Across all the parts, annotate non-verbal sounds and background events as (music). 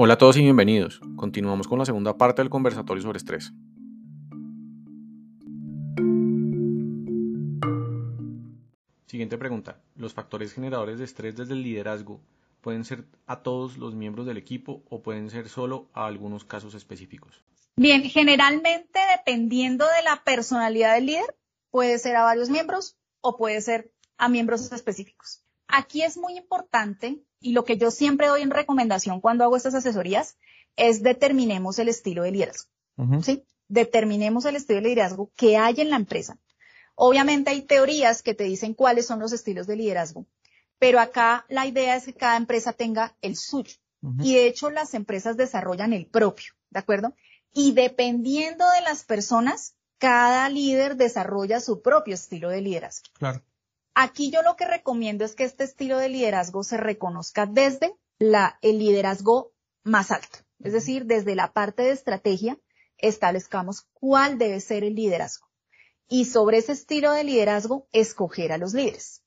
Hola a todos y bienvenidos. Continuamos con la segunda parte del conversatorio sobre estrés. Siguiente pregunta. ¿Los factores generadores de estrés desde el liderazgo pueden ser a todos los miembros del equipo o pueden ser solo a algunos casos específicos? Bien, generalmente dependiendo de la personalidad del líder, puede ser a varios miembros o puede ser a miembros específicos. Aquí es muy importante y lo que yo siempre doy en recomendación cuando hago estas asesorías es determinemos el estilo de liderazgo. ¿sí? Determinemos el estilo de liderazgo que hay en la empresa. Obviamente hay teorías que te dicen cuáles son los estilos de liderazgo, pero acá la idea es que cada empresa tenga el suyo. Y de hecho las empresas desarrollan el propio, ¿de acuerdo? Y dependiendo de las personas, cada líder desarrolla su propio estilo de liderazgo. Claro. Aquí yo lo que recomiendo es que este estilo de liderazgo se reconozca desde la, el liderazgo más alto. Es decir, desde la parte de estrategia, establezcamos cuál debe ser el liderazgo. Y sobre ese estilo de liderazgo, escoger a los líderes.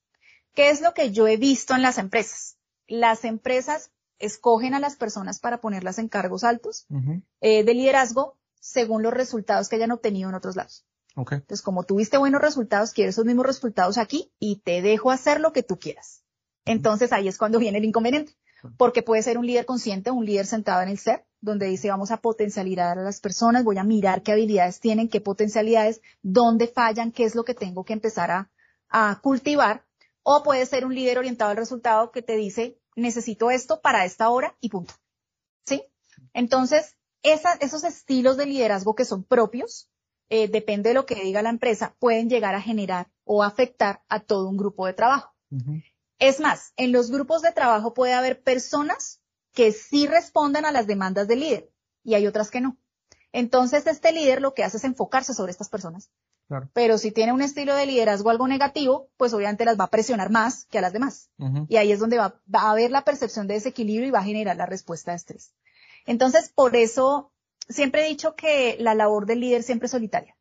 ¿Qué es lo que yo he visto en las empresas? Las empresas escogen a las personas para ponerlas en cargos altos eh, de liderazgo según los resultados que hayan obtenido en otros lados. Entonces, como tuviste buenos resultados, quiero esos mismos resultados aquí y te dejo hacer lo que tú quieras. Entonces ahí es cuando viene el inconveniente, porque puede ser un líder consciente, un líder sentado en el ser, donde dice vamos a potencializar a las personas, voy a mirar qué habilidades tienen, qué potencialidades, dónde fallan, qué es lo que tengo que empezar a, cultivar. O puede ser un líder orientado al resultado que te dice necesito esto para esta hora y punto. ¿Sí? Entonces, esos estilos de liderazgo que son propios, eh, depende de lo que diga la empresa, pueden llegar a generar o afectar a todo un grupo de trabajo. Es más, en los grupos de trabajo puede haber personas que sí respondan a las demandas del líder y hay otras que no. Entonces, este líder lo que hace es enfocarse sobre estas personas. Pero si tiene un estilo de liderazgo algo negativo, pues obviamente las va a presionar más que a las demás. Y ahí es donde va, va, a haber la percepción de desequilibrio y va a generar la respuesta de estrés. Entonces, por eso siempre he dicho que la labor del líder siempre es solitaria,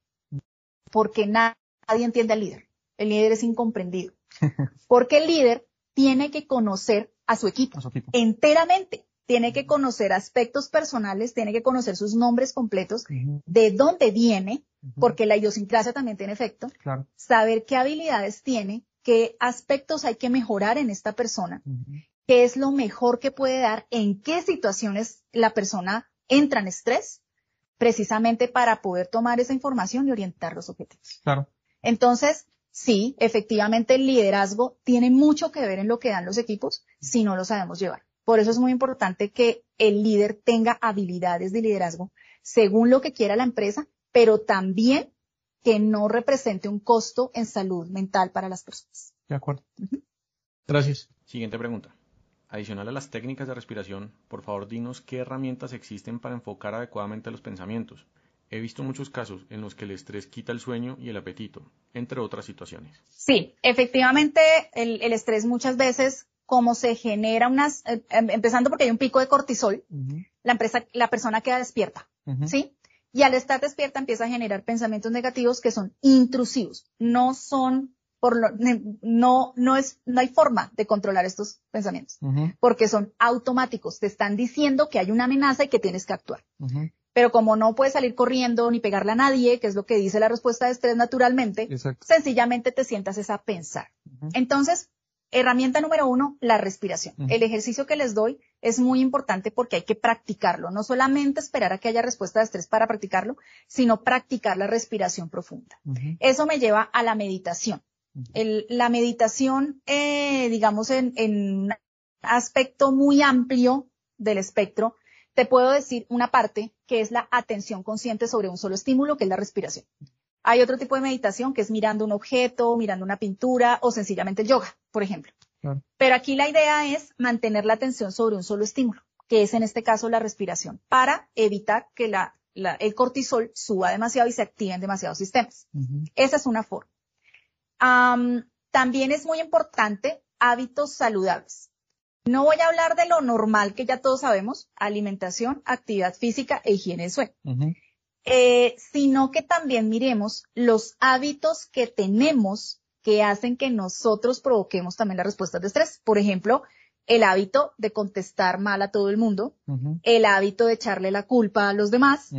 porque nadie entiende al líder. El líder es incomprendido, (laughs) porque el líder tiene que conocer a su equipo, enteramente. Tiene que conocer aspectos personales, tiene que conocer sus nombres completos, de dónde viene, porque la idiosincrasia también tiene efecto. Saber qué habilidades tiene, qué aspectos hay que mejorar en esta persona, qué es lo mejor que puede dar, en qué situaciones la persona entra en estrés precisamente para poder tomar esa información y orientar los objetivos. Claro. Entonces, sí, efectivamente el liderazgo tiene mucho que ver en lo que dan los equipos si no lo sabemos llevar. Por eso es muy importante que el líder tenga habilidades de liderazgo según lo que quiera la empresa, pero también que no represente un costo en salud mental para las personas. De acuerdo. Gracias. Siguiente pregunta. Adicional a las técnicas de respiración, por favor dinos qué herramientas existen para enfocar adecuadamente los pensamientos. He visto muchos casos en los que el estrés quita el sueño y el apetito, entre otras situaciones. Sí, efectivamente el, estrés muchas veces, como se genera unas, eh, em, empezando porque hay un pico de cortisol, la, empresa, la persona queda despierta, ¿sí? Y al estar despierta empieza a generar pensamientos negativos que son intrusivos, no son por lo, no, no es, no hay forma de controlar estos pensamientos, porque son automáticos, te están diciendo que hay una amenaza y que tienes que actuar. Pero como no puedes salir corriendo ni pegarle a nadie, que es lo que dice la respuesta de estrés naturalmente, sencillamente te sientas es a pensar. Entonces, herramienta número uno, la respiración. El ejercicio que les doy es muy importante porque hay que practicarlo, no solamente esperar a que haya respuesta de estrés para practicarlo, sino practicar la respiración profunda. Eso me lleva a la meditación la meditación, eh, digamos, en, un aspecto muy amplio del espectro, te puedo decir una parte que es la atención consciente sobre un solo estímulo, que es la respiración. Hay otro tipo de meditación que es mirando un objeto, mirando una pintura o sencillamente el yoga, por ejemplo. Pero aquí la idea es mantener la atención sobre un solo estímulo, que es en este caso la respiración, para evitar que la, el cortisol suba demasiado y se activen demasiados sistemas. Esa es una forma también es muy importante hábitos saludables. No voy a hablar de lo normal que ya todos sabemos, alimentación, actividad física e higiene de sueño, eh, sino que también miremos los hábitos que tenemos que hacen que nosotros provoquemos también las respuestas de estrés. Por ejemplo, el hábito de contestar mal a todo el mundo, el hábito de echarle la culpa a los demás,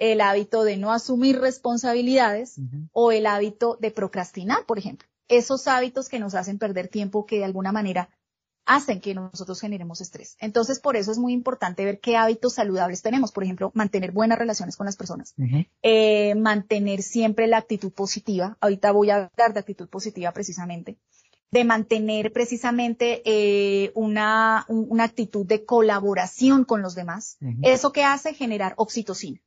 el hábito de no asumir responsabilidades o el hábito de procrastinar, por ejemplo. Esos hábitos que nos hacen perder tiempo que de alguna manera hacen que nosotros generemos estrés. Entonces, por eso es muy importante ver qué hábitos saludables tenemos. Por ejemplo, mantener buenas relaciones con las personas, eh, mantener siempre la actitud positiva. Ahorita voy a hablar de actitud positiva precisamente de mantener precisamente eh, una, una actitud de colaboración con los demás. Eso que hace generar oxitocina.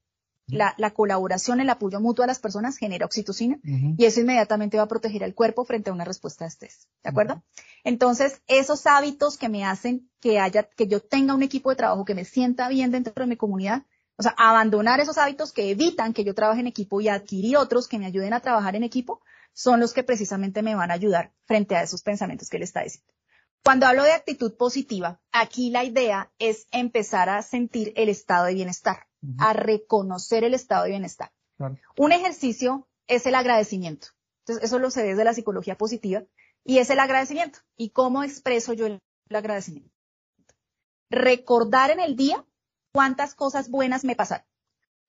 La, la, colaboración, el apoyo mutuo a las personas genera oxitocina y eso inmediatamente va a proteger al cuerpo frente a una respuesta de estrés. ¿De acuerdo? Entonces, esos hábitos que me hacen que haya, que yo tenga un equipo de trabajo que me sienta bien dentro de mi comunidad, o sea, abandonar esos hábitos que evitan que yo trabaje en equipo y adquirir otros que me ayuden a trabajar en equipo, son los que precisamente me van a ayudar frente a esos pensamientos que le está diciendo. Cuando hablo de actitud positiva, aquí la idea es empezar a sentir el estado de bienestar, a reconocer el estado de bienestar. Un ejercicio es el agradecimiento. Entonces, eso lo sé desde la psicología positiva y es el agradecimiento. ¿Y cómo expreso yo el, el agradecimiento? Recordar en el día cuántas cosas buenas me pasaron.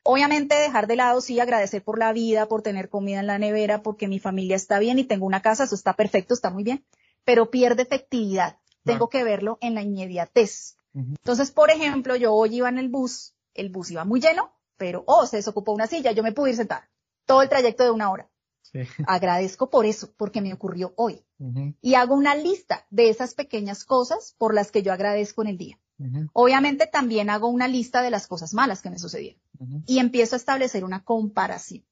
Obviamente dejar de lado, sí, agradecer por la vida, por tener comida en la nevera, porque mi familia está bien y tengo una casa, eso está perfecto, está muy bien, pero pierde efectividad. Tengo que verlo en la inmediatez. Entonces, por ejemplo, yo hoy iba en el bus, el bus iba muy lleno, pero, oh, se desocupó una silla, yo me pude ir sentada. Todo el trayecto de una hora. (laughs) Agradezco por eso, porque me ocurrió hoy. Y hago una lista de esas pequeñas cosas por las que yo agradezco en el día. Obviamente también hago una lista de las cosas malas que me sucedieron y empiezo a establecer una comparación.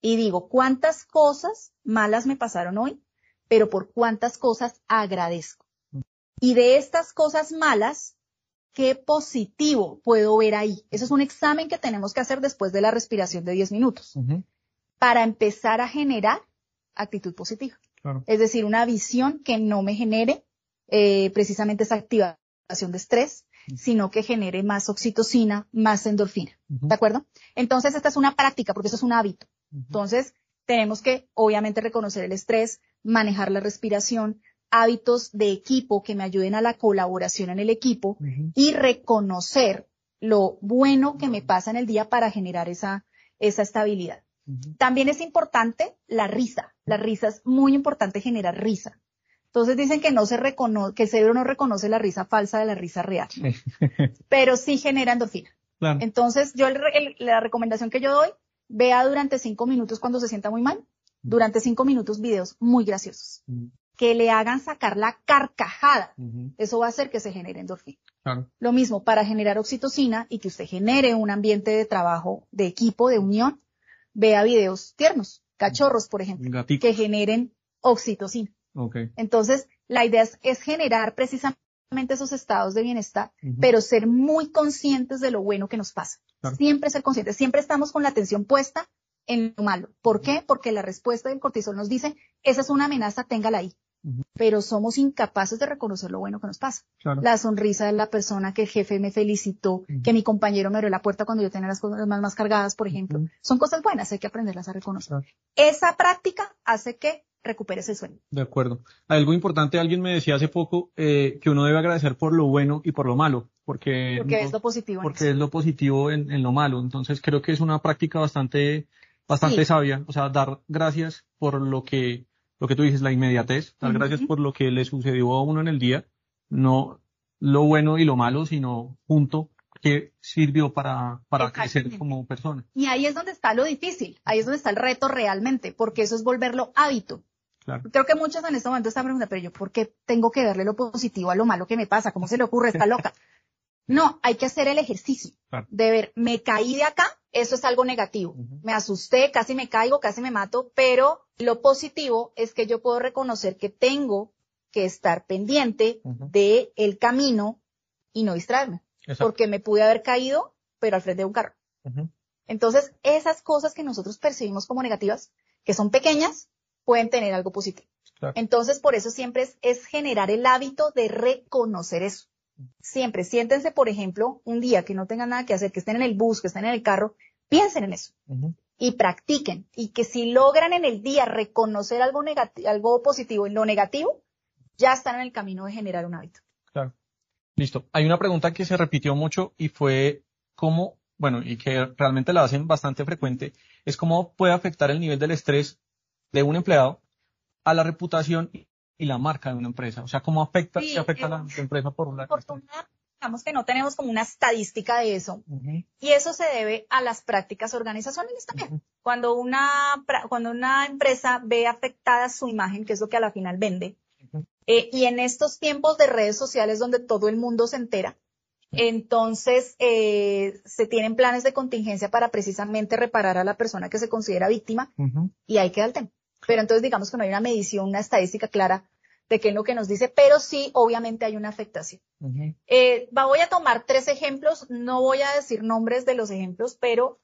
Y digo, ¿cuántas cosas malas me pasaron hoy? Pero por cuántas cosas agradezco. Y de estas cosas malas, ¿qué positivo puedo ver ahí? Eso es un examen que tenemos que hacer después de la respiración de 10 minutos. Para empezar a generar actitud positiva. Es decir, una visión que no me genere eh, precisamente esa actividad de estrés, sino que genere más oxitocina, más endorfina. ¿De acuerdo? Entonces, esta es una práctica, porque eso es un hábito. Entonces, tenemos que, obviamente, reconocer el estrés, manejar la respiración, hábitos de equipo que me ayuden a la colaboración en el equipo y reconocer lo bueno que me pasa en el día para generar esa, esa estabilidad. También es importante la risa. La risa es muy importante generar risa. Entonces dicen que no se reconoce, que el cerebro no reconoce la risa falsa de la risa real, (laughs) pero sí genera endorfina. Entonces yo la recomendación que yo doy, vea durante cinco minutos cuando se sienta muy mal, durante cinco minutos videos muy graciosos. Que le hagan sacar la carcajada. Eso va a hacer que se genere endorfina. Lo mismo para generar oxitocina y que usted genere un ambiente de trabajo, de equipo, de unión, vea videos tiernos, cachorros, por ejemplo, que generen oxitocina. Entonces, la idea es, generar precisamente esos estados de bienestar, pero ser muy conscientes de lo bueno que nos pasa. Siempre ser conscientes, siempre estamos con la atención puesta en lo malo. ¿Por qué? Porque la respuesta del cortisol nos dice, esa es una amenaza, téngala ahí. Pero somos incapaces de reconocer lo bueno que nos pasa. La sonrisa de la persona que el jefe me felicitó, que mi compañero me abrió la puerta cuando yo tenía las cosas más, más cargadas, por ejemplo. Son cosas buenas, hay que aprenderlas a reconocer. Esa práctica hace que recuperes el sueño. De acuerdo. Algo importante, alguien me decía hace poco eh, que uno debe agradecer por lo bueno y por lo malo, porque, porque es lo positivo. Porque es lo positivo en, lo malo. Entonces creo que es una práctica bastante, bastante sabia. O sea, dar gracias por lo que, lo que tú dices, la inmediatez, dar gracias por lo que le sucedió a uno en el día, no lo bueno y lo malo, sino junto que sirvió para, para crecer como persona. Y ahí es donde está lo difícil, ahí es donde está el reto realmente, porque eso es volverlo hábito. Creo que muchos en este momento están preguntando, pero yo, ¿por qué tengo que verle lo positivo a lo malo que me pasa? ¿Cómo se le ocurre? Está (laughs) loca. No, hay que hacer el ejercicio de ver, me caí de acá, eso es algo negativo. Me asusté, casi me caigo, casi me mato, pero lo positivo es que yo puedo reconocer que tengo que estar pendiente de el camino y no distraerme. Porque me pude haber caído, pero al frente de un carro. Entonces, esas cosas que nosotros percibimos como negativas, que son pequeñas, pueden tener algo positivo. Entonces, por eso siempre es, generar el hábito de reconocer eso. Siempre, siéntense, por ejemplo, un día que no tengan nada que hacer, que estén en el bus, que estén en el carro, piensen en eso. y practiquen y que si logran en el día reconocer algo negativo, algo positivo en lo negativo, ya están en el camino de generar un hábito. Claro. Listo. Hay una pregunta que se repitió mucho y fue cómo, bueno, y que realmente la hacen bastante frecuente, es cómo puede afectar el nivel del estrés de un empleado a la reputación y la marca de una empresa. O sea, cómo afecta, afecta a la empresa por un lado digamos que no tenemos como una estadística de eso. Y eso se debe a las prácticas organizacionales también. Cuando una, cuando una empresa ve afectada su imagen, que es lo que a la final vende, eh, y en estos tiempos de redes sociales donde todo el mundo se entera, entonces eh, se tienen planes de contingencia para precisamente reparar a la persona que se considera víctima y ahí queda el tema. Pero entonces digamos que no hay una medición, una estadística clara de qué es lo que nos dice, pero sí, obviamente hay una afectación. Eh, voy a tomar tres ejemplos, no voy a decir nombres de los ejemplos, pero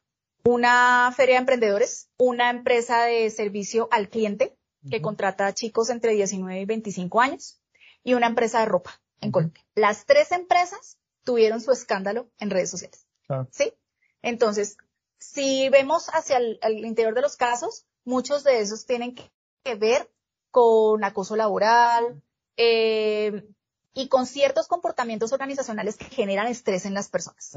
una feria de emprendedores, una empresa de servicio al cliente que contrata a chicos entre 19 y 25 años y una empresa de ropa en Colombia. Las tres empresas tuvieron su escándalo en redes sociales. ¿Sí? Entonces, si vemos hacia el, interior de los casos, muchos de esos tienen que ver con acoso laboral eh, y con ciertos comportamientos organizacionales que generan estrés en las personas.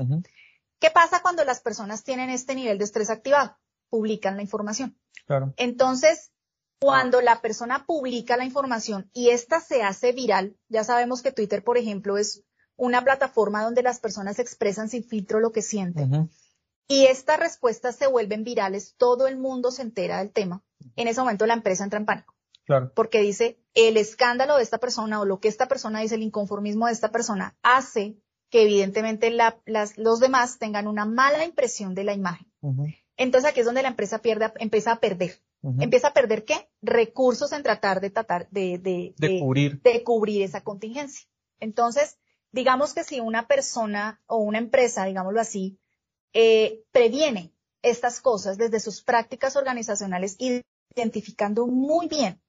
¿Qué pasa cuando las personas tienen este nivel de estrés activado? Publican la información. Claro. Entonces, cuando la persona publica la información y esta se hace viral, ya sabemos que Twitter, por ejemplo, es una plataforma donde las personas expresan sin filtro lo que sienten. Y estas respuestas se vuelven virales, todo el mundo se entera del tema. En ese momento la empresa entra en pánico. Porque dice, el escándalo de esta persona o lo que esta persona dice, el inconformismo de esta persona, hace que evidentemente los demás tengan una mala impresión de la imagen. Entonces aquí es donde la empresa pierde, empieza a perder. ¿Empieza a perder qué? Recursos en tratar de tratar de, de, cubrir. de cubrir esa contingencia. Entonces, digamos que si una persona o una empresa, digámoslo así, eh, previene estas cosas desde sus prácticas organizacionales identificando muy bien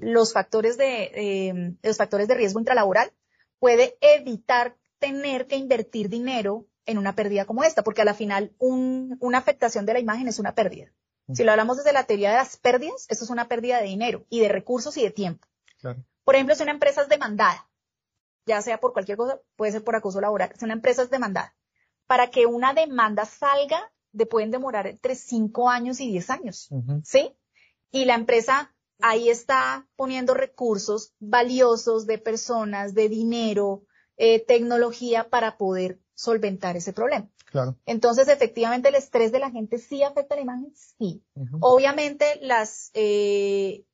los factores de, em, los factores de riesgo intralaboral, puede evitar tener que invertir dinero en una pérdida como esta, porque a la final una afectación de la imagen es una pérdida. Si lo hablamos desde la teoría de las pérdidas, esto es una pérdida de dinero y de recursos y de tiempo. Por ejemplo, si una empresa es demandada, ya sea por cualquier cosa, puede ser por acoso laboral, si una empresa es demandada, para que una demanda salga, de, pueden demorar entre 5 años y 10 años, ¿sí? Y la empresa ahí está poniendo recursos valiosos de personas, de dinero, eh, tecnología para poder solventar ese problema. Claro. Entonces, efectivamente, el estrés de la gente sí afecta la imagen, sí. Obviamente, las, eh,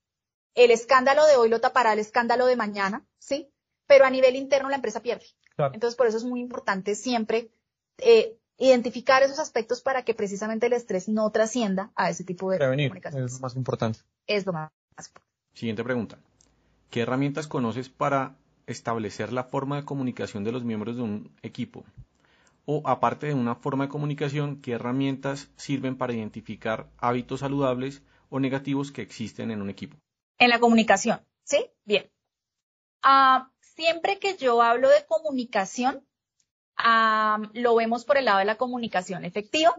el escándalo de hoy lo tapará el escándalo de mañana, sí. Pero a nivel interno la empresa pierde. Claro. Entonces, por eso es muy importante siempre eh, identificar esos aspectos para que precisamente el estrés no trascienda a ese tipo de Prevenir, Es lo más importante. Es lo más Siguiente pregunta. ¿Qué herramientas conoces para establecer la forma de comunicación de los miembros de un equipo? O aparte de una forma de comunicación, ¿qué herramientas sirven para identificar hábitos saludables o negativos que existen en un equipo? En la comunicación, ¿sí? Bien. Ah, siempre que yo hablo de comunicación, lo vemos por el lado de la comunicación efectiva,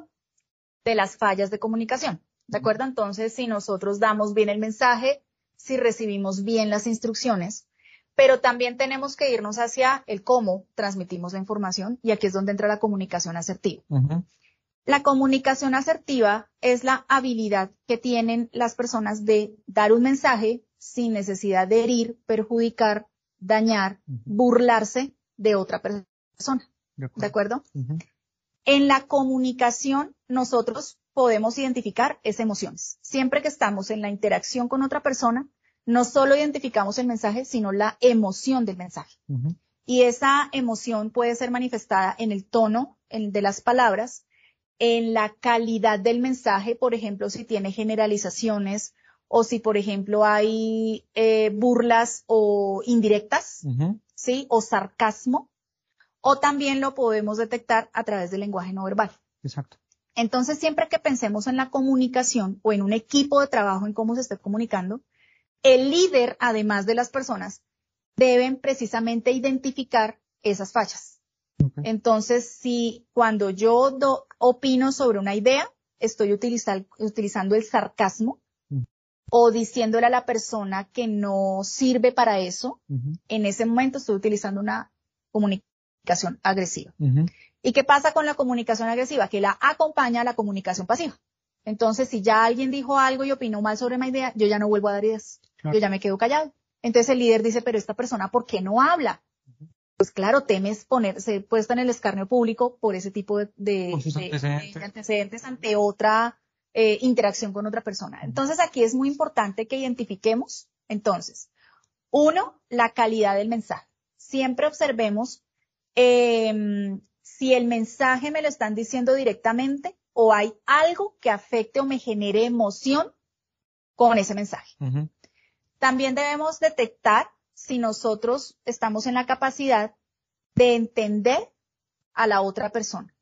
de las fallas de comunicación. ¿De acuerdo? Entonces, si nosotros damos bien el mensaje, si recibimos bien las instrucciones, pero también tenemos que irnos hacia el cómo transmitimos la información y aquí es donde entra la comunicación asertiva. La comunicación asertiva es la habilidad que tienen las personas de dar un mensaje sin necesidad de herir, perjudicar, dañar, burlarse de otra persona. ¿De acuerdo? En la comunicación, nosotros podemos identificar es emociones. Siempre que estamos en la interacción con otra persona, no solo identificamos el mensaje, sino la emoción del mensaje. Y esa emoción puede ser manifestada en el tono de las palabras, en la calidad del mensaje, por ejemplo, si tiene generalizaciones o si, por ejemplo, hay eh, burlas o indirectas, ¿sí? O sarcasmo. O también lo podemos detectar a través del lenguaje no verbal. Exacto. Entonces, siempre que pensemos en la comunicación o en un equipo de trabajo, en cómo se está comunicando, el líder, además de las personas, deben precisamente identificar esas fallas. Entonces, si cuando yo opino sobre una idea, estoy utilizando el sarcasmo mm. o diciéndole a la persona que no sirve para eso, en ese momento estoy utilizando una comunicación agresiva. ¿Y qué pasa con la comunicación agresiva? Que la acompaña a la comunicación pasiva. Entonces, si ya alguien dijo algo y opinó mal sobre mi idea, yo ya no vuelvo a dar ideas. Yo ya me quedo callado. Entonces el líder dice, pero esta persona, ¿por qué no habla? Pues claro, temes ponerse puesta en el escarnio público por ese tipo de, antecedentes. ante otra eh, interacción con otra persona. Entonces aquí es muy importante que identifiquemos, entonces, uno, la calidad del mensaje. Siempre observemos em, si el mensaje me lo están diciendo directamente o hay algo que afecte o me genere emoción con ese mensaje. También debemos detectar si nosotros estamos en la capacidad de entender a la otra persona.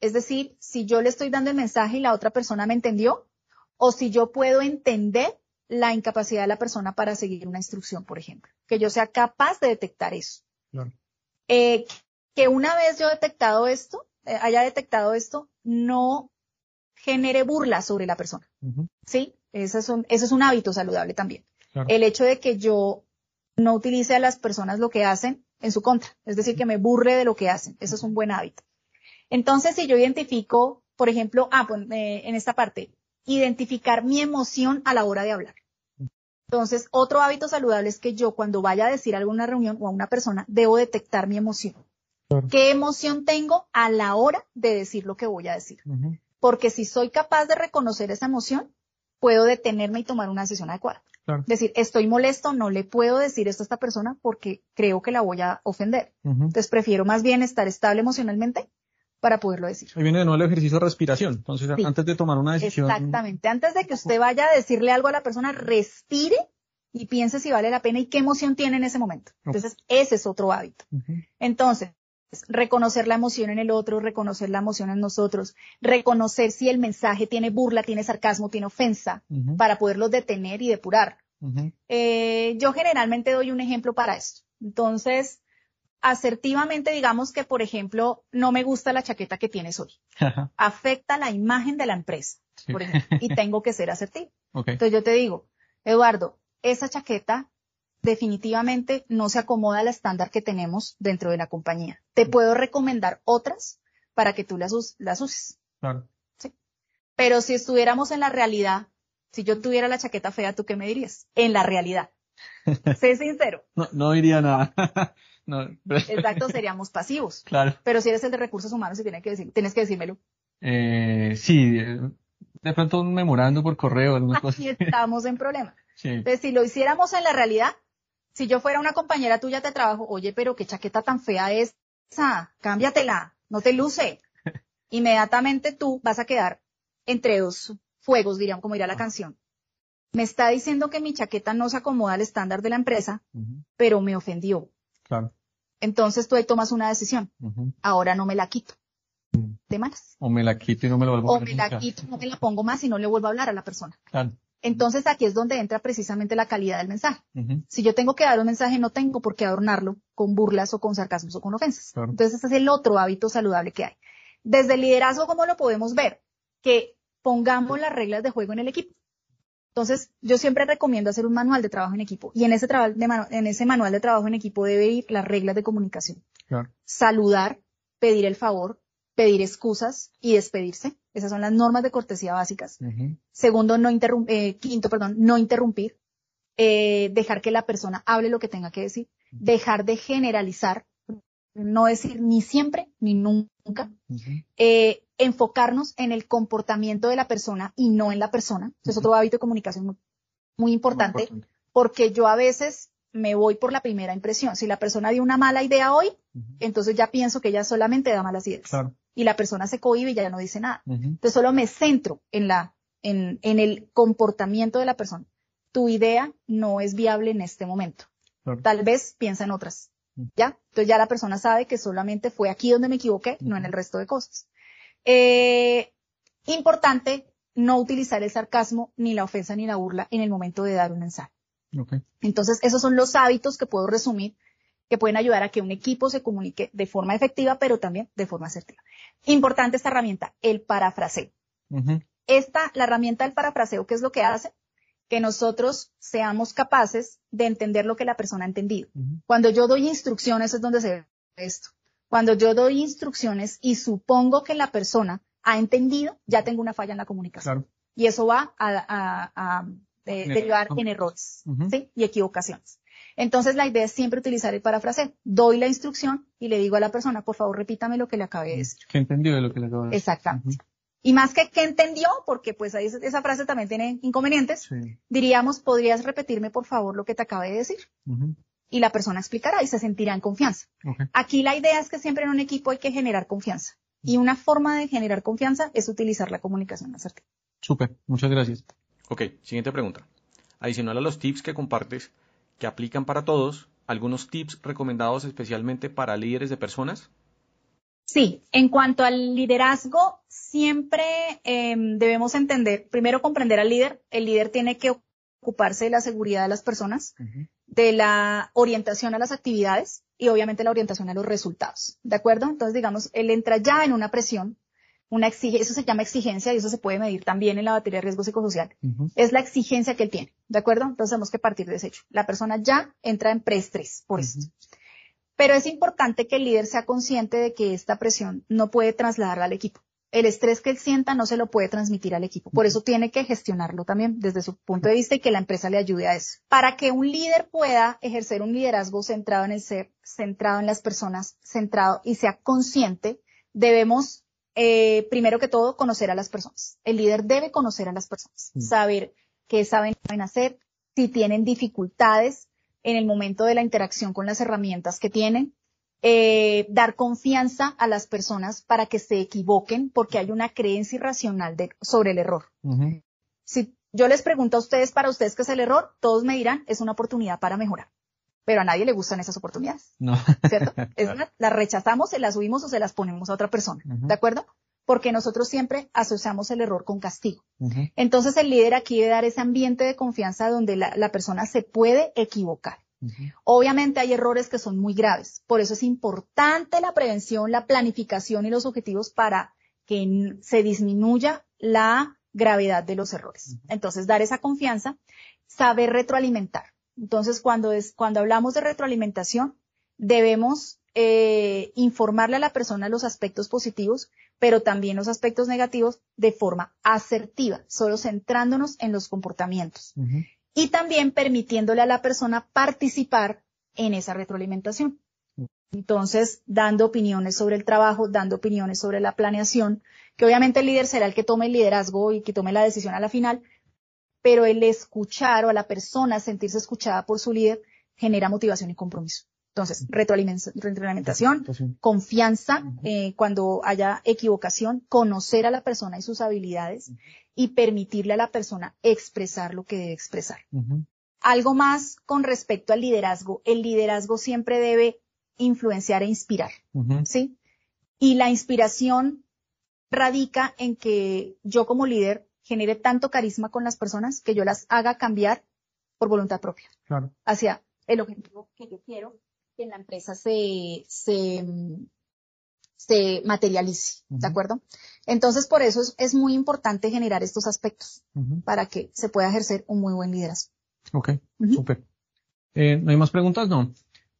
Es decir, si yo le estoy dando el mensaje y la otra persona me entendió, o si yo puedo entender la incapacidad de la persona para seguir una instrucción, por ejemplo. Que yo sea capaz de detectar eso. Eh, que una vez yo detectado esto, eh, haya detectado esto, no genere burla sobre la persona. ¿Sí? Ese es, un, es un hábito saludable también. El hecho de que yo no utilice a las personas lo que hacen en su contra, es decir, que me burle de lo que hacen. Eso es un buen hábito. Entonces, si yo identifico, por ejemplo, ah, pues, eh, en esta parte, identificar mi emoción a la hora de hablar. Entonces, otro hábito saludable es que yo cuando vaya a decir algo en una reunión o a una persona, debo detectar mi emoción. ¿Qué emoción tengo a la hora de decir lo que voy a decir? Porque si soy capaz de reconocer esa emoción, puedo detenerme y tomar una decisión adecuada. Decir, estoy molesto, no le puedo decir esto a esta persona porque creo que la voy a ofender. Entonces prefiero más bien estar estable emocionalmente para poderlo decir. Ahí viene de nuevo el ejercicio de respiración. Entonces, antes de tomar una decisión. Exactamente. Antes de que usted vaya a decirle algo a la persona, respire y piense si vale la pena y qué emoción tiene en ese momento. Entonces, ese es otro hábito. Entonces, reconocer la emoción en el otro, reconocer la emoción en nosotros, reconocer si el mensaje tiene burla, tiene sarcasmo, tiene ofensa, para poderlo detener y depurar. Eh, yo generalmente doy un ejemplo para esto. Entonces, asertivamente digamos que, por ejemplo, no me gusta la chaqueta que tienes hoy. Afecta la imagen de la empresa, por ejemplo, y tengo que ser asertivo. Entonces yo te digo, Eduardo, esa chaqueta definitivamente no se acomoda al estándar que tenemos dentro de la compañía. Te puedo recomendar otras para que tú las, uses. Claro. ¿Sí? Pero si estuviéramos en la realidad, si yo tuviera la chaqueta fea, ¿tú qué me dirías? En la realidad. (laughs) sé sincero. No, no diría nada. (laughs) Exacto, seríamos pasivos. Claro. Pero si eres el de recursos humanos, y tienes que decir, tienes que decírmelo. Eh, sí, de pronto un memorando por correo, algunas cosas. (laughs) estamos en problema. Entonces, si lo hiciéramos en la realidad, si yo fuera una compañera tuya de trabajo, oye, pero qué chaqueta tan fea es esa, cámbiatela, no te luce. (laughs) Inmediatamente tú vas a quedar entre dos fuegos, dirían como irá la canción. Me está diciendo que mi chaqueta no se acomoda al estándar de la empresa, pero me ofendió. Claro. Entonces tú ahí tomas una decisión. Ahora no me la quito. Mm. De malas. O me la quito y no me lo vuelvo a O me la quito y no me la pongo más y no le vuelvo a hablar a la persona. Claro. Entonces aquí es donde entra precisamente la calidad del mensaje. Si yo tengo que dar un mensaje, no tengo por qué adornarlo con burlas o con sarcasmos o con ofensas. Entonces ese es el otro hábito saludable que hay. Desde el liderazgo, ¿cómo lo podemos ver? Que pongamos las reglas de juego en el equipo. Entonces, yo siempre recomiendo hacer un manual de trabajo en equipo y en ese, en ese manual de trabajo en equipo debe ir las reglas de comunicación. Saludar, pedir el favor, pedir excusas y despedirse. Esas son las normas de cortesía básicas. Segundo, no interrumpir, eh, quinto, perdón, no interrumpir. Eh, dejar que la persona hable lo que tenga que decir. Dejar de generalizar. No decir ni siempre ni nunca. Eh, enfocarnos en el comportamiento de la persona y no en la persona. es otro hábito de comunicación muy, importante, porque yo a veces me voy por la primera impresión. Si la persona dio una mala idea hoy, entonces ya pienso que ella solamente da malas ideas. Y la persona se cohibe y ya no dice nada. Entonces solo me centro en la, en, en, el comportamiento de la persona. Tu idea no es viable en este momento. Tal vez piensa en otras. ¿Ya? Entonces ya la persona sabe que solamente fue aquí donde me equivoqué, no en el resto de cosas. Eh, importante no utilizar el sarcasmo, ni la ofensa, ni la burla en el momento de dar un mensaje. Entonces, esos son los hábitos que puedo resumir que pueden ayudar a que un equipo se comunique de forma efectiva, pero también de forma asertiva. Importante esta herramienta, el parafraseo. esta, la herramienta del parafraseo, ¿qué es lo que hace? Que nosotros seamos capaces de entender lo que la persona ha entendido. Cuando yo doy instrucciones es donde se ve esto. Cuando yo doy instrucciones y supongo que la persona ha entendido, ya tengo una falla en la comunicación. Y eso va a, eh, derivar en errores y equivocaciones. Entonces la idea es siempre utilizar el parafraseo. Doy la instrucción y le digo a la persona, por favor, repítame lo que le acabé de decir. ¿Qué entendió de lo que le acabé de decir? Exactamente. Y más que qué entendió, porque pues ahí esa frase también tiene inconvenientes, diríamos, podrías repetirme por favor lo que te acabé de decir y la persona explicará y se sentirá en confianza. Aquí la idea es que siempre en un equipo hay que generar confianza. Y una forma de generar confianza es utilizar la comunicación asertiva. Súper, muchas gracias. Ok, siguiente pregunta. Adicional a los tips que compartes, que aplican para todos, ¿algunos tips recomendados especialmente para líderes de personas? Sí, en cuanto al liderazgo, siempre em, debemos entender, primero comprender al líder. El líder tiene que ocuparse de la seguridad de las personas, de la orientación a las actividades y obviamente la orientación a los resultados. ¿De acuerdo? Entonces, digamos, él entra ya en una presión, una exigencia, eso se llama exigencia y eso se puede medir también en la batería de riesgo psicosocial. Es la exigencia que él tiene. ¿De acuerdo? Entonces tenemos que partir de ese hecho. La persona ya entra en preestrés por esto. Pero es importante que el líder sea consciente de que esta presión no puede trasladarla al equipo el estrés que él sienta no se lo puede transmitir al equipo. Por eso tiene que gestionarlo también desde su punto de vista y que la empresa le ayude a eso. Para que un líder pueda ejercer un liderazgo centrado en el ser, centrado en las personas, centrado y sea consciente, debemos, eh, primero que todo, conocer a las personas. El líder debe conocer a las personas, saber qué saben hacer, si tienen dificultades en el momento de la interacción con las herramientas que tienen, eh, dar confianza a las personas para que se equivoquen porque hay una creencia irracional de, sobre el error. Si yo les pregunto a ustedes, para ustedes, ¿qué es el error? Todos me dirán, es una oportunidad para mejorar. Pero a nadie le gustan esas oportunidades. No. ¿Cierto? (laughs) las rechazamos, se las subimos o se las ponemos a otra persona. ¿De acuerdo? Porque nosotros siempre asociamos el error con castigo. Entonces el líder aquí debe dar ese ambiente de confianza donde la persona se puede equivocar. Obviamente hay errores que son muy graves, por eso es importante la prevención, la planificación y los objetivos para que se disminuya la gravedad de los errores. Entonces, dar esa confianza, saber retroalimentar. Entonces, cuando, es, cuando hablamos de retroalimentación, debemos eh, informarle a la persona los aspectos positivos, pero también los aspectos negativos de forma asertiva, solo centrándonos en los comportamientos y también permitiéndole a la persona participar en esa retroalimentación. Entonces, dando opiniones sobre el trabajo, dando opiniones sobre la planeación, que obviamente el líder será el que tome el liderazgo y que tome la decisión a la final, pero el escuchar o a la persona sentirse escuchada por su líder genera motivación y compromiso. Entonces, retroalimentación, confianza eh, cuando haya equivocación, conocer a la persona y sus habilidades y permitirle a la persona expresar lo que debe expresar. Algo más con respecto al liderazgo. El liderazgo siempre debe influenciar e inspirar, ¿sí? Y la inspiración radica en que yo como líder genere tanto carisma con las personas que yo las haga cambiar por voluntad propia. Claro. Hacia el objetivo que yo quiero que en la empresa se, se, se materialice, ¿de acuerdo? Entonces, por eso es, muy importante generar estos aspectos para que se pueda ejercer un muy buen liderazgo. Ok, súper. Eh, ¿No hay más preguntas? No.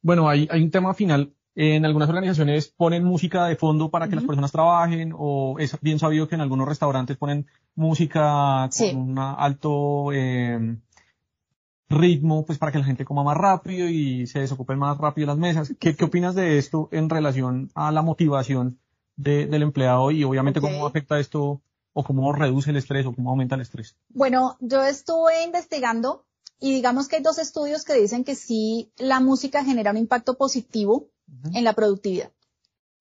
Bueno, hay, hay un tema final. En algunas organizaciones ponen música de fondo para que las personas trabajen o es bien sabido que en algunos restaurantes ponen música con un alto eh, ritmo, pues para que la gente coma más rápido y se desocupen más rápido las mesas. ¿Qué, qué opinas de esto en relación a la motivación del empleado y obviamente cómo afecta esto o cómo reduce el estrés o cómo aumenta el estrés? Bueno, yo estuve investigando y digamos que hay dos estudios que dicen que sí, la música genera un impacto positivo en la productividad.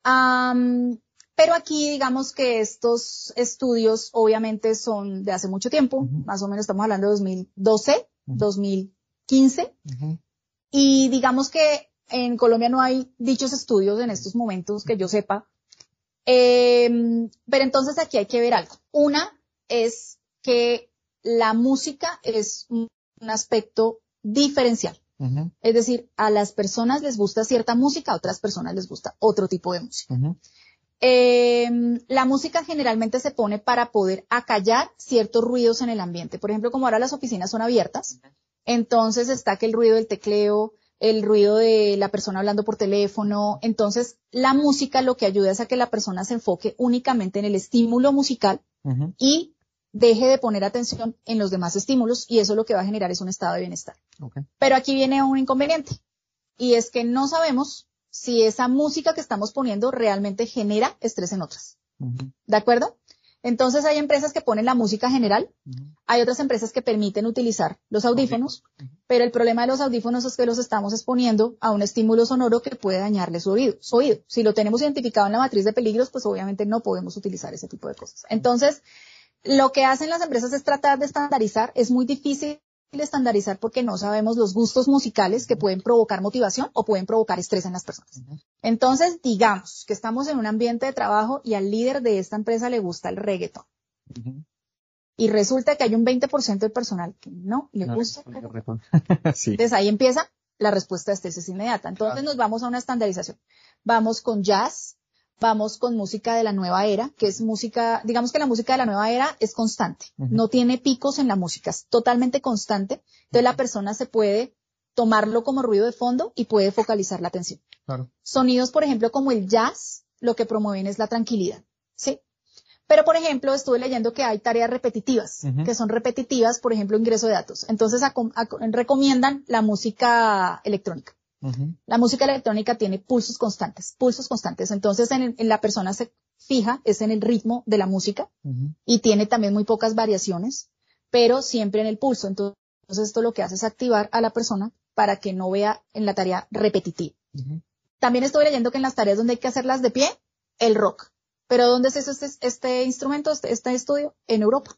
pero aquí digamos que estos estudios obviamente son de hace mucho tiempo, más o menos estamos hablando de 2012, 2015. Y digamos que en Colombia no hay dichos estudios en estos momentos que yo sepa. Em, pero entonces aquí hay que ver algo. Una es que la música es un aspecto diferencial. Es decir, a las personas les gusta cierta música, a otras personas les gusta otro tipo de música. Em, la música generalmente se pone para poder acallar ciertos ruidos en el ambiente. Por ejemplo, como ahora las oficinas son abiertas, entonces está que el ruido del tecleo, el ruido de la persona hablando por teléfono. Entonces, la música lo que ayuda es a que la persona se enfoque únicamente en el estímulo musical y deje de poner atención en los demás estímulos y eso lo que va a generar es un estado de bienestar. Pero aquí viene un inconveniente y es que no sabemos si esa música que estamos poniendo realmente genera estrés en otras. ¿De acuerdo? Entonces hay empresas que ponen la música general, hay otras empresas que permiten utilizar los audífonos, pero el problema de los audífonos es que los estamos exponiendo a un estímulo sonoro que puede dañarle su oído, su oído. Si lo tenemos identificado en la matriz de peligros, pues obviamente no podemos utilizar ese tipo de cosas. Entonces, lo que hacen las empresas es tratar de estandarizar, es muy difícil estandarizar porque no sabemos los gustos musicales que pueden provocar motivación o pueden provocar estrés en las personas. Entonces, digamos que estamos en un ambiente de trabajo y al líder de esta empresa le gusta el reggaeton. Y resulta que hay un 20% del personal que no le gusta el. (laughs) Entonces ahí empieza la respuesta de estrés es inmediata. Entonces nos vamos a una estandarización. Vamos con jazz, vamos con música de la nueva era, que es música, digamos que la música de la nueva era es constante, no tiene picos en la música, es totalmente constante, entonces la persona se puede tomarlo como ruido de fondo y puede focalizar la atención. Sonidos, por ejemplo, como el jazz, lo que promueven es la tranquilidad, ¿sí? Pero, por ejemplo, estuve leyendo que hay tareas repetitivas, que son repetitivas, por ejemplo, ingreso de datos. Entonces, recomiendan la música electrónica. La música electrónica tiene pulsos constantes, pulsos constantes. Entonces, en, la persona se fija, es en el ritmo de la música y tiene también muy pocas variaciones, pero siempre en el pulso. Entonces, esto lo que hace es activar a la persona para que no vea en la tarea repetitiva. También estoy leyendo que en las tareas donde hay que hacerlas de pie, el rock. Pero ¿dónde es este, este instrumento, este, este, estudio? En Europa.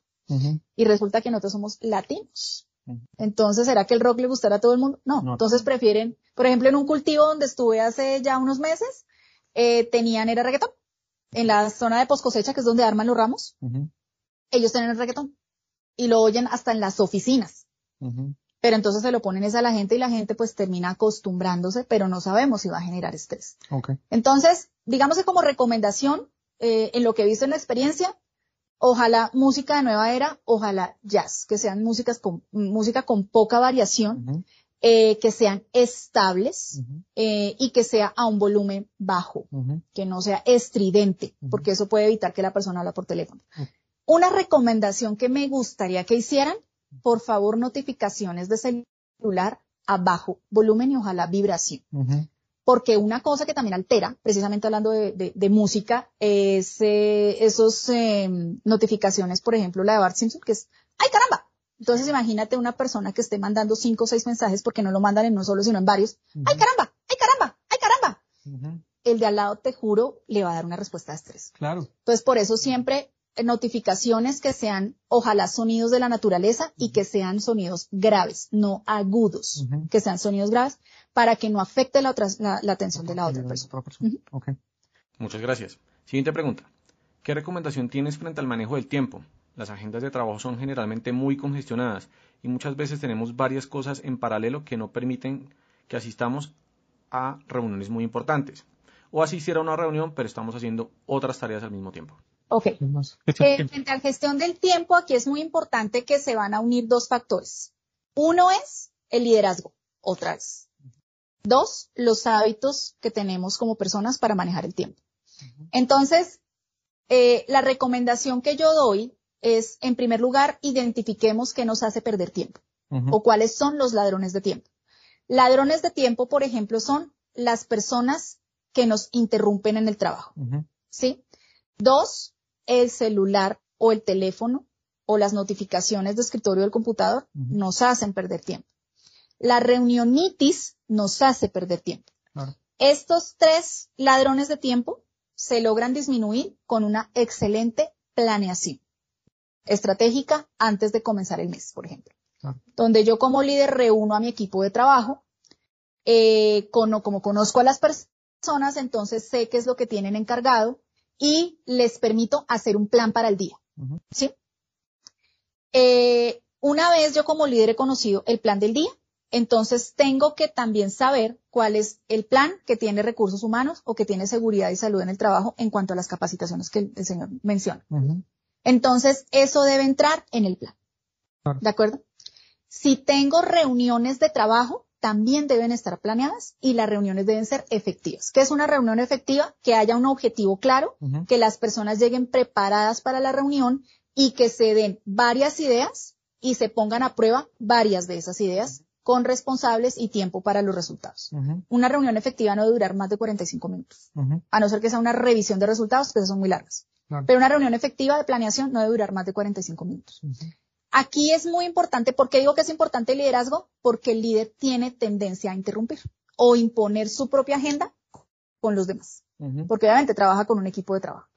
Y resulta que nosotros somos latinos. Entonces, ¿será que el rock le gustará a todo el mundo? No. Entonces prefieren, por ejemplo, en un cultivo donde estuve hace ya unos meses, eh, tenían era reggaetón. En la zona de post cosecha, que es donde arman los ramos, ellos tienen el reggaetón. Y lo oyen hasta en las oficinas. Pero entonces se lo ponen es a la gente y la gente pues termina acostumbrándose, pero no sabemos si va a generar estrés. Entonces, digamos que como recomendación, eh, en lo que he visto en la experiencia, Ojalá música de nueva era, ojalá jazz, que sean músicas con, música con poca variación, eh, que sean estables eh, y que sea a un volumen bajo, que no sea estridente, porque eso puede evitar que la persona habla por teléfono. Una recomendación que me gustaría que hicieran, por favor, notificaciones de celular a bajo volumen y ojalá vibración porque una cosa que también altera, precisamente hablando de, música, es eh, esos em, notificaciones, por ejemplo, la de Bart Simpson, que es, ¡ay caramba! Entonces imagínate una persona que esté mandando cinco o seis mensajes porque no lo mandan en uno solo, sino en varios. ¡Ay caramba! ¡Ay caramba! ¡Ay caramba! El de al lado, te juro, le va a dar una respuesta de estrés. Claro. Entonces, por eso siempre notificaciones que sean, ojalá, sonidos de la naturaleza y que sean sonidos graves, no agudos, que sean sonidos graves para que no afecte la, la, atención de la otra persona. Muchas gracias. Siguiente pregunta. ¿Qué recomendación tienes frente al manejo del tiempo? Las agendas de trabajo son generalmente muy congestionadas y muchas veces tenemos varias cosas en paralelo que no permiten que asistamos a reuniones muy importantes. O asistir a una reunión, pero estamos haciendo otras tareas al mismo tiempo. Ok. Eh, frente a la gestión del tiempo, aquí es muy importante que se van a unir dos factores. Uno es el liderazgo, otra vez. Dos, los hábitos que tenemos como personas para manejar el tiempo. Entonces, eh, la recomendación que yo doy es, en primer lugar, identifiquemos qué nos hace perder tiempo o cuáles son los ladrones de tiempo. Ladrones de tiempo, por ejemplo, son las personas que nos interrumpen en el trabajo. ¿Sí? Dos, el celular o el teléfono o las notificaciones de escritorio del computador nos hacen perder tiempo. La reunionitis nos hace perder tiempo. Estos tres ladrones de tiempo se logran disminuir con una excelente planeación estratégica antes de comenzar el mes, por ejemplo. Donde yo como líder reúno a mi equipo de trabajo, eh, como conozco a las personas, entonces sé qué es lo que tienen encargado, y les permito hacer un plan para el día. ¿Sí? Eh, una vez yo como líder he conocido el plan del día, entonces tengo que también saber cuál es el plan que tiene recursos humanos o que tiene seguridad y salud en el trabajo en cuanto a las capacitaciones que el, señor menciona. Entonces, eso debe entrar en el plan. ¿De acuerdo? Si tengo reuniones de trabajo, también deben estar planeadas y las reuniones deben ser efectivas. ¿Qué es una reunión efectiva? Que haya un objetivo claro, que las personas lleguen preparadas para la reunión y que se den varias ideas y se pongan a prueba varias de esas ideas con responsables y tiempo para los resultados. Una reunión efectiva no debe durar más de 45 minutos, a no ser que sea una revisión de resultados, que son muy largas. Pero una reunión efectiva de planeación no debe durar más de 45 minutos. Aquí es muy importante, ¿por qué digo que es importante el liderazgo? Porque el líder tiene tendencia a interrumpir o imponer su propia agenda con los demás. Porque obviamente trabaja con un equipo de trabajo.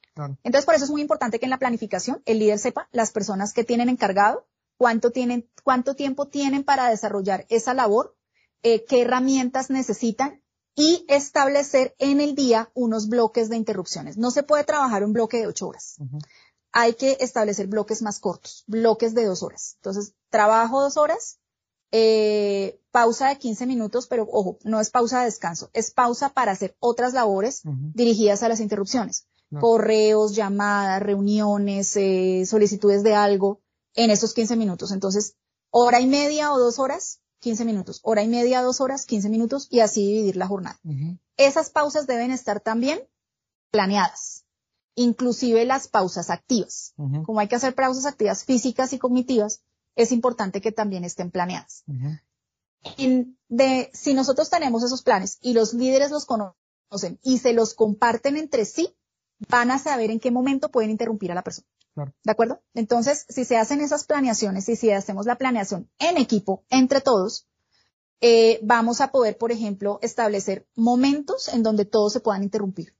Entonces, por eso es muy importante que en la planificación el líder sepa las personas que tienen encargado, cuánto tienen, cuánto tiempo tienen para desarrollar esa labor, eh, qué herramientas necesitan y establecer en el día unos bloques de interrupciones. No se puede trabajar un bloque de ocho horas hay que establecer bloques más cortos, bloques de dos horas. Entonces, trabajo dos horas, eh, pausa de 15 minutos, pero ojo, no es pausa de descanso, es pausa para hacer otras labores dirigidas a las interrupciones. Correos, llamadas, reuniones, eh, solicitudes de algo en esos 15 minutos. Entonces, hora y media o dos horas, 15 minutos. Hora y media, dos horas, 15 minutos y así dividir la jornada. Esas pausas deben estar también planeadas inclusive las pausas activas. Como hay que hacer pausas activas físicas y cognitivas, es importante que también estén planeadas. de, si nosotros tenemos esos planes y los líderes los conocen y se los comparten entre sí, van a saber en qué momento pueden interrumpir a la persona. ¿De acuerdo? Entonces, si se hacen esas planeaciones y si hacemos la planeación en equipo, entre todos, eh, vamos a poder, por ejemplo, establecer momentos en donde todos se puedan interrumpir.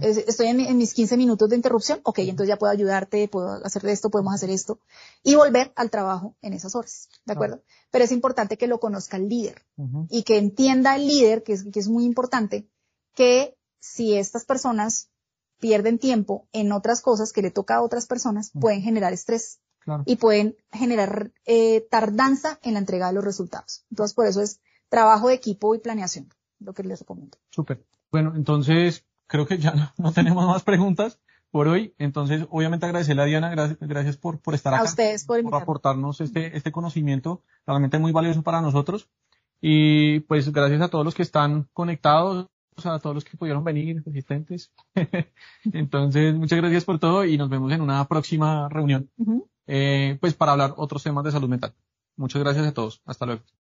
Estoy en, mis 15 minutos de interrupción, ok, entonces ya puedo ayudarte, puedo hacer esto, podemos hacer esto, y volver al trabajo en esas horas, ¿de acuerdo? Pero es importante que lo conozca el líder y que entienda el líder, que es, que es muy importante, que si estas personas pierden tiempo en otras cosas que le toca a otras personas, pueden generar estrés y pueden generar eh, tardanza en la entrega de los resultados. Entonces, por eso es trabajo de equipo y planeación, lo que les recomiendo. Súper. Bueno, entonces, creo que ya (laughs) no, tenemos más preguntas por hoy. Entonces, obviamente agradecerle a Diana, gracias, gracias por, por estar acá. A ustedes por, por aportarnos este, este conocimiento realmente muy valioso para nosotros. Y pues gracias a todos los que están conectados, a todos los que pudieron venir, asistentes. (laughs) Entonces, muchas gracias por todo y nos vemos en una próxima reunión, eh, pues para hablar otros temas de salud mental. Muchas gracias a todos. Hasta luego.